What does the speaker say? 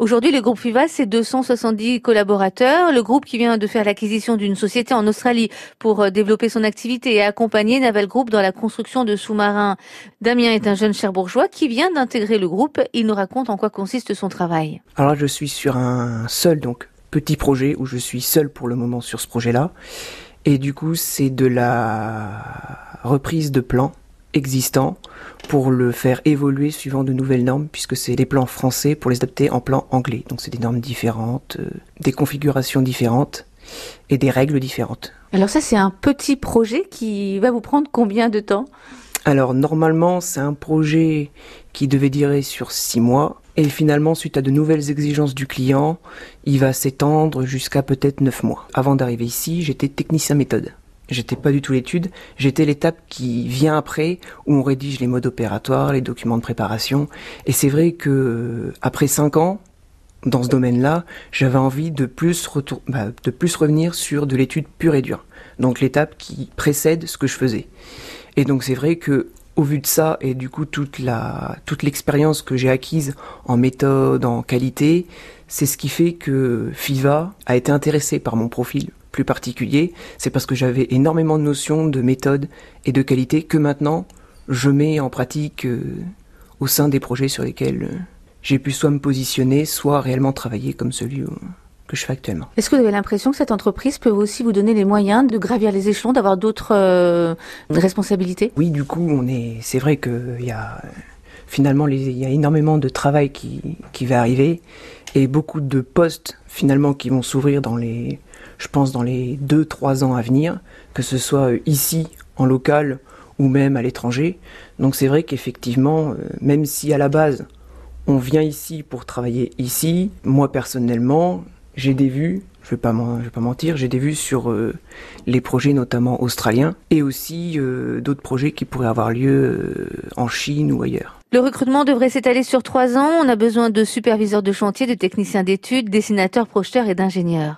Aujourd'hui, le groupe FIVA, c'est 270 collaborateurs. Le groupe qui vient de faire l'acquisition d'une société en Australie pour euh, développer son activité et accompagner Naval Group dans la construction de sous-marins. Damien est un jeune cherbourgeois qui vient d'intégrer le groupe. Il nous raconte en quoi consiste son travail. Alors je suis sur un seul, donc petit projet où je suis seul pour le moment sur ce projet-là. Et du coup, c'est de la reprise de plans existants pour le faire évoluer suivant de nouvelles normes, puisque c'est les plans français pour les adapter en plan anglais. Donc c'est des normes différentes, euh, des configurations différentes et des règles différentes. Alors ça, c'est un petit projet qui va vous prendre combien de temps? Alors normalement, c'est un projet qui devait durer sur six mois. Et finalement, suite à de nouvelles exigences du client, il va s'étendre jusqu'à peut-être neuf mois. Avant d'arriver ici, j'étais technicien méthode. J'étais pas du tout l'étude, j'étais l'étape qui vient après où on rédige les modes opératoires, les documents de préparation. Et c'est vrai que après cinq ans dans ce domaine-là, j'avais envie de plus retour, bah, de plus revenir sur de l'étude pure et dure. Donc l'étape qui précède ce que je faisais. Et donc c'est vrai que au vu de ça et du coup toute la toute l'expérience que j'ai acquise en méthode, en qualité, c'est ce qui fait que FIVA a été intéressé par mon profil plus particulier, c'est parce que j'avais énormément de notions de méthode et de qualité que maintenant je mets en pratique euh, au sein des projets sur lesquels euh, j'ai pu soit me positionner, soit réellement travailler comme celui que je fais actuellement. Est-ce que vous avez l'impression que cette entreprise peut aussi vous donner les moyens de gravir les échelons, d'avoir d'autres euh, responsabilités? Oui, du coup, on est. C'est vrai qu'il y a finalement il y a énormément de travail qui, qui va arriver et beaucoup de postes finalement qui vont s'ouvrir dans les je pense, dans les 2-3 ans à venir, que ce soit euh, ici, en local, ou même à l'étranger. Donc c'est vrai qu'effectivement, euh, même si à la base, on vient ici pour travailler ici, moi personnellement, j'ai des vues, je vais pas, vais pas mentir, j'ai des vues sur euh, les projets notamment australiens et aussi d'autres projets qui pourraient avoir lieu en Chine ou ailleurs. Le recrutement devrait s'étaler sur trois ans. On a besoin de superviseurs de chantier, de techniciens d'études, dessinateurs, projeteurs et d'ingénieurs.